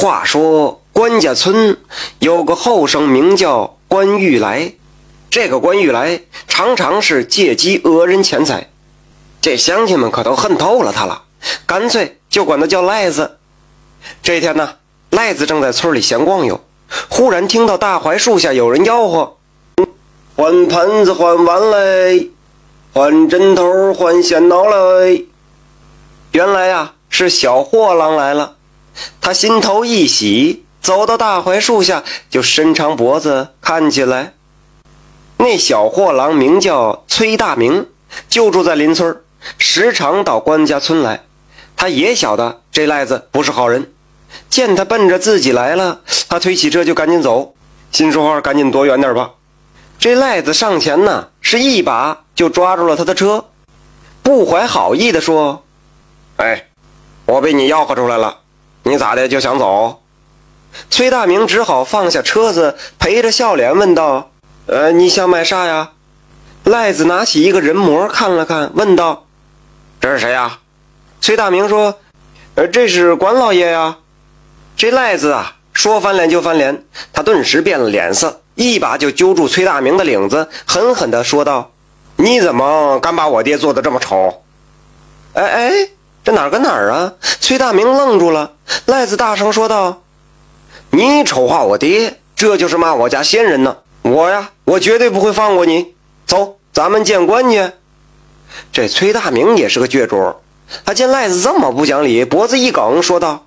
话说关家村有个后生名叫关玉来，这个关玉来常常是借机讹人钱财，这乡亲们可都恨透了他了，干脆就管他叫赖子。这一天呢，赖子正在村里闲逛悠，忽然听到大槐树下有人吆喝：“换盘子，换碗嘞，换针头，换线脑嘞。”原来呀，是小货郎来了。他心头一喜，走到大槐树下，就伸长脖子看起来。那小货郎名叫崔大明，就住在邻村，时常到关家村来。他也晓得这赖子不是好人，见他奔着自己来了，他推起车就赶紧走，心说话赶紧躲远点吧。这赖子上前呢，是一把就抓住了他的车，不怀好意的说：“哎，我被你吆喝出来了。”你咋的就想走？崔大明只好放下车子，陪着笑脸问道：“呃，你想买啥呀？”赖子拿起一个人模看了看，问道：“这是谁呀？”崔大明说：“呃，这是关老爷呀。”这赖子啊，说翻脸就翻脸，他顿时变了脸色，一把就揪住崔大明的领子，狠狠地说道：“你怎么敢把我爹做的这么丑？”哎哎。这哪儿跟哪儿啊？崔大明愣住了。赖子大声说道：“你丑化我爹，这就是骂我家先人呢！我呀，我绝对不会放过你。走，咱们见官去。”这崔大明也是个倔主，他见赖子这么不讲理，脖子一梗，说道：“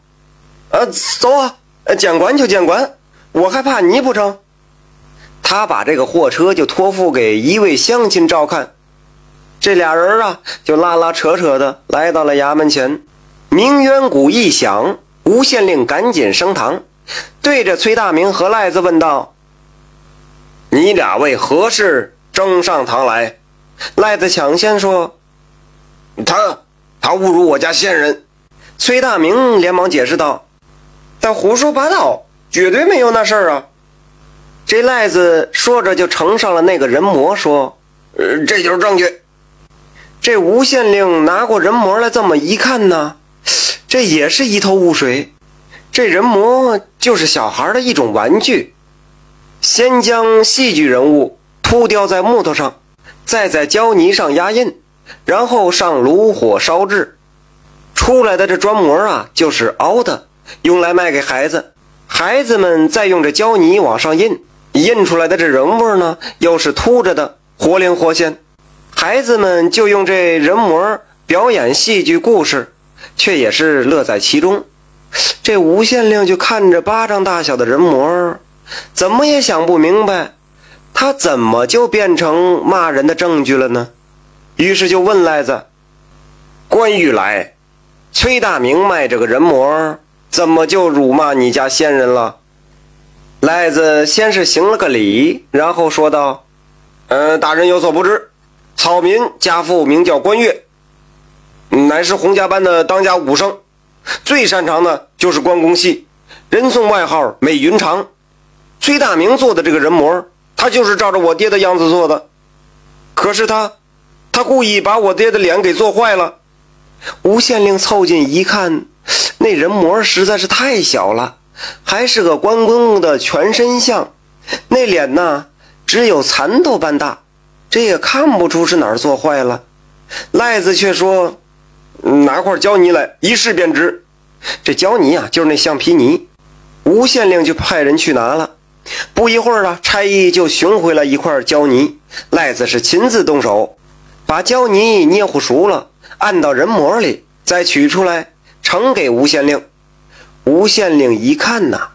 呃，走啊，见官就见官，我还怕你不成？”他把这个货车就托付给一位乡亲照看。这俩人啊，就拉拉扯扯的来到了衙门前。鸣冤鼓一响，吴县令赶紧升堂，对着崔大明和赖子问道：“你俩为何事争上堂来？”赖子抢先说：“他他侮辱我家先人。”崔大明连忙解释道：“他胡说八道，绝对没有那事儿啊！”这赖子说着就呈上了那个人模，说：“呃，这就是证据。”这吴县令拿过人模来，这么一看呢，这也是一头雾水。这人模就是小孩的一种玩具，先将戏剧人物涂雕在木头上，再在胶泥上压印，然后上炉火烧制，出来的这砖模啊，就是凹的，用来卖给孩子。孩子们再用这胶泥往上印，印出来的这人物呢，又是凸着的，活灵活现。孩子们就用这人模表演戏剧故事，却也是乐在其中。这吴县令就看着巴掌大小的人模，怎么也想不明白，他怎么就变成骂人的证据了呢？于是就问赖子：“关羽来，崔大明卖这个人模，怎么就辱骂你家先人了？”赖子先是行了个礼，然后说道：“嗯，大人有所不知。”草民家父名叫关岳，乃是洪家班的当家武生，最擅长的就是关公戏，人送外号美云长。崔大明做的这个人模，他就是照着我爹的样子做的。可是他，他故意把我爹的脸给做坏了。吴县令凑近一看，那人模实在是太小了，还是个关公的全身像，那脸呢，只有蚕豆般大。这也看不出是哪儿做坏了，赖子却说：“拿块胶泥来，一试便知。”这胶泥啊，就是那橡皮泥。吴县令就派人去拿了。不一会儿啊，差役就寻回来一块胶泥。赖子是亲自动手，把胶泥捏糊熟了，按到人模里，再取出来呈给吴县令。吴县令一看呐，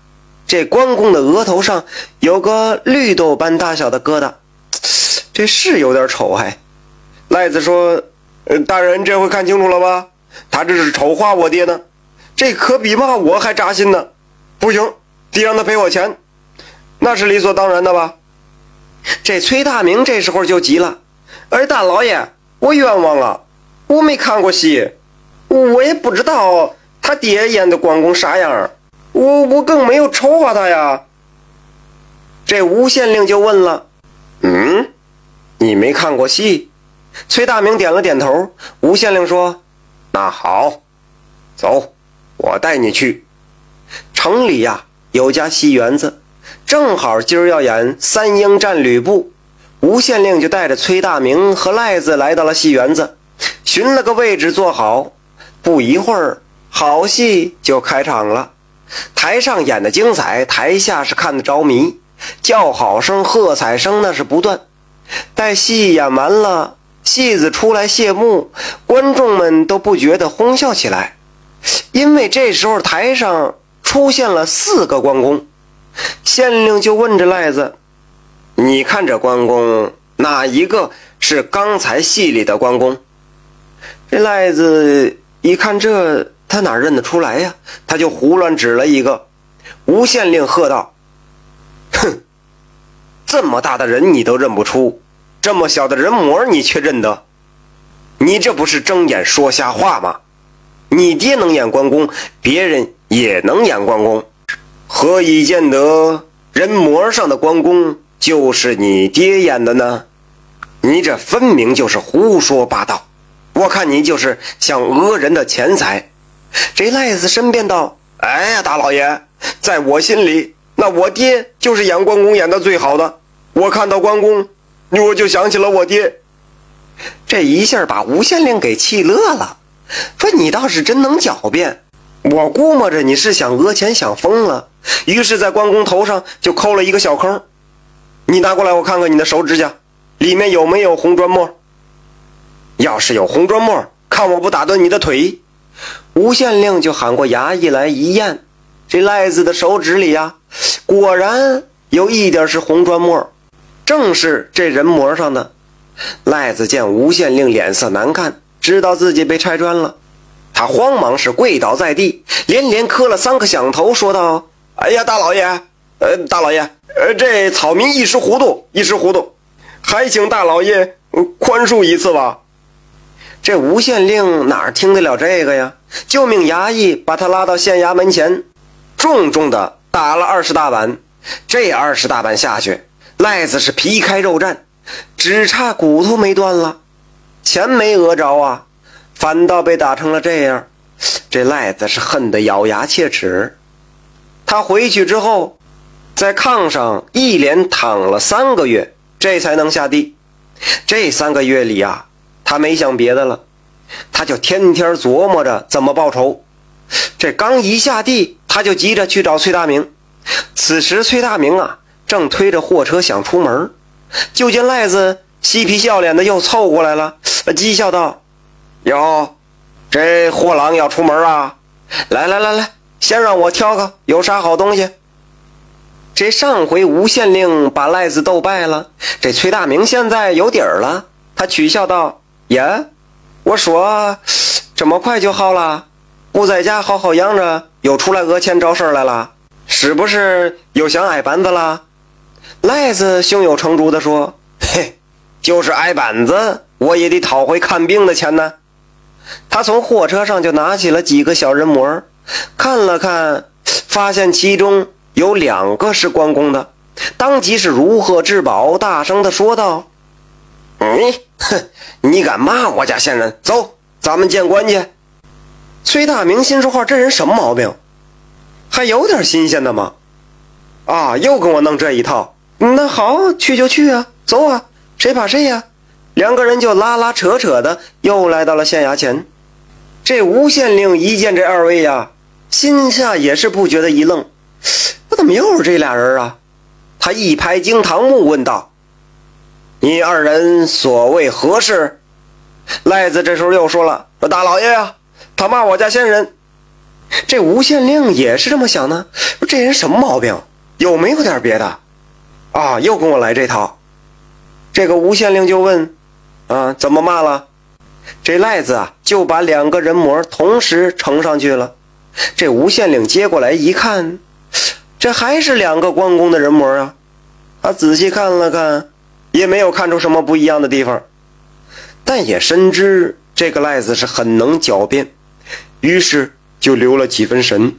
这关公的额头上有个绿豆般大小的疙瘩。这是有点丑，还赖子说：“呃，大人这回看清楚了吧？他这是丑化我爹呢，这可比骂我还扎心呢。不行，得让他赔我钱，那是理所当然的吧？”这崔大明这时候就急了：“哎，大老爷，我冤枉啊！我没看过戏，我也不知道他爹演的关公啥样，我我更没有丑化他呀。”这吴县令就问了：“嗯？”你没看过戏？崔大明点了点头。吴县令说：“那好，走，我带你去。”城里呀有家戏园子，正好今儿要演三英战吕布。吴县令就带着崔大明和赖子来到了戏园子，寻了个位置坐好。不一会儿，好戏就开场了。台上演的精彩，台下是看得着迷，叫好声、喝彩声那是不断。待戏演完了，戏子出来谢幕，观众们都不觉得哄笑起来，因为这时候台上出现了四个关公。县令就问着赖子。你看这关公，哪一个是刚才戏里的关公？这赖子一看这，他哪认得出来呀？他就胡乱指了一个。吴县令喝道：“哼，这么大的人你都认不出，这么小的人模你却认得？你这不是睁眼说瞎话吗？你爹能演关公，别人也能演关公，何以见得人模上的关公？”就是你爹演的呢，你这分明就是胡说八道！我看你就是想讹人的钱财。这赖子申辩道：“哎呀，大老爷，在我心里，那我爹就是演关公演的最好的。我看到关公，我就想起了我爹。”这一下把吴县令给气乐了，说：“你倒是真能狡辩！我估摸着你是想讹钱想疯了，于是，在关公头上就抠了一个小坑。”你拿过来，我看看你的手指甲，里面有没有红砖沫？要是有红砖沫，看我不打断你的腿！吴县令就喊过衙役来一验，这赖子的手指里呀，果然有一点是红砖沫，正是这人模上的。赖子见吴县令脸色难看，知道自己被拆穿了，他慌忙是跪倒在地，连连磕了三个响头，说道：“哎呀，大老爷，呃，大老爷。”呃，这草民一时糊涂，一时糊涂，还请大老爷宽恕一次吧。这吴县令哪听得了这个呀？就命衙役把他拉到县衙门前，重重的打了二十大板。这二十大板下去，赖子是皮开肉绽，只差骨头没断了，钱没讹着啊，反倒被打成了这样。这赖子是恨得咬牙切齿。他回去之后。在炕上一连躺了三个月，这才能下地。这三个月里呀，他没想别的了，他就天天琢磨着怎么报仇。这刚一下地，他就急着去找崔大明。此时崔大明啊，正推着货车想出门，就见赖子嬉皮笑脸的又凑过来了，讥笑道：“哟，这货郎要出门啊？来来来来，先让我挑个有啥好东西。”这上回吴县令把赖子斗败了，这崔大明现在有底儿了。他取笑道：“呀，我说这么快就好了？不在家好好养着，又出来讹钱找事儿来了？是不是又想挨板子了？”赖子胸有成竹地说：“嘿，就是挨板子，我也得讨回看病的钱呢。”他从货车上就拿起了几个小人模，看了看，发现其中。有两个是关公的，当即是如获至宝，大声的说道：“你，哼，你敢骂我家县人？走，咱们见官去。”崔大明心说话，这人什么毛病？还有点新鲜的吗？啊，又跟我弄这一套。那好，去就去啊，走啊，谁怕谁呀？两个人就拉拉扯扯的，又来到了县衙前。这吴县令一见这二位呀，心下也是不觉得一愣。我怎么又是这俩人啊？他一拍惊堂木，问道：“你二人所谓何事？”赖子这时候又说了：“说大老爷呀，他骂我家先人。”这吴县令也是这么想的，这人什么毛病？有没有点别的？啊，又跟我来这套。这个吴县令就问：“啊，怎么骂了？”这赖子啊，就把两个人模同时呈上去了。这吴县令接过来一看。这还是两个关公的人模啊！他仔细看了看，也没有看出什么不一样的地方，但也深知这个赖子是很能狡辩，于是就留了几分神。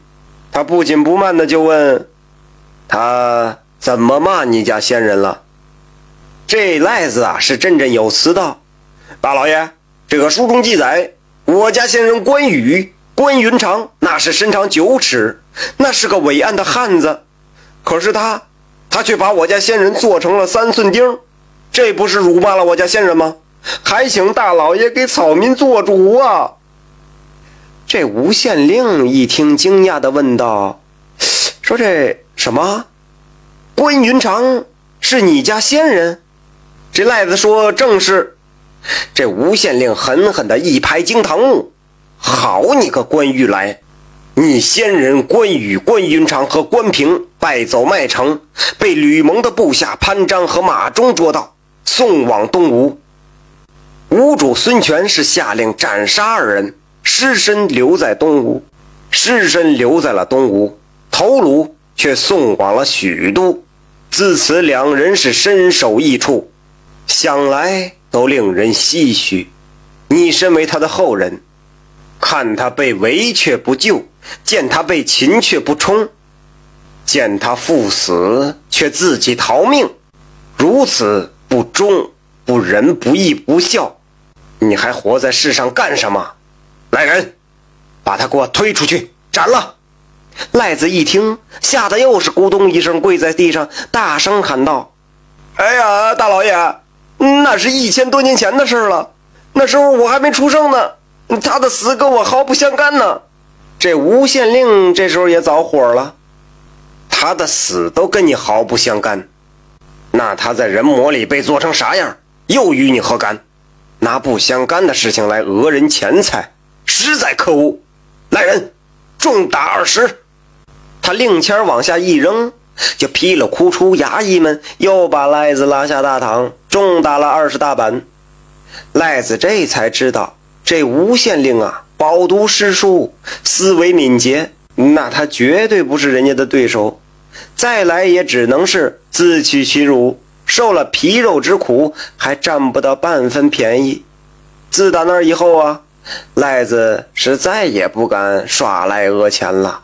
他不紧不慢的就问：“他怎么骂你家先人了？”这赖子啊是振振有词道：“大老爷，这个书中记载，我家先人关羽关云长那是身长九尺，那是个伟岸的汉子，可是他，他却把我家仙人做成了三寸钉，这不是辱骂了我家仙人吗？还请大老爷给草民做主啊！这吴县令一听，惊讶地问道：“说这什么？关云长是你家仙人？”这赖子说：“正是。”这吴县令狠狠地一拍惊堂木：“好你个关玉来！你仙人关羽、关云长和关平败走麦城，被吕蒙的部下潘璋和马忠捉到，送往东吴。吴主孙权是下令斩杀二人。”尸身留在东吴，尸身留在了东吴，头颅却送往了许都。自此，两人是身首异处，想来都令人唏嘘。你身为他的后人，看他被围却不救，见他被擒却不冲，见他赴死却自己逃命，如此不忠、不仁、不义、不孝，你还活在世上干什么？来人，把他给我推出去斩了！赖子一听，吓得又是咕咚一声跪在地上，大声喊道：“哎呀，大老爷，那是一千多年前的事了，那时候我还没出生呢，他的死跟我毫不相干呢。”这吴县令这时候也着火了，他的死都跟你毫不相干，那他在人魔里被做成啥样，又与你何干？拿不相干的事情来讹人钱财！实在可恶！来人，重打二十！他令签往下一扔，就噼里哭出，衙役们又把赖子拉下大堂，重打了二十大板。赖子这才知道，这吴县令啊，饱读诗书，思维敏捷，那他绝对不是人家的对手。再来也只能是自取其辱，受了皮肉之苦，还占不到半分便宜。自打那以后啊。赖子是再也不敢耍赖讹钱了。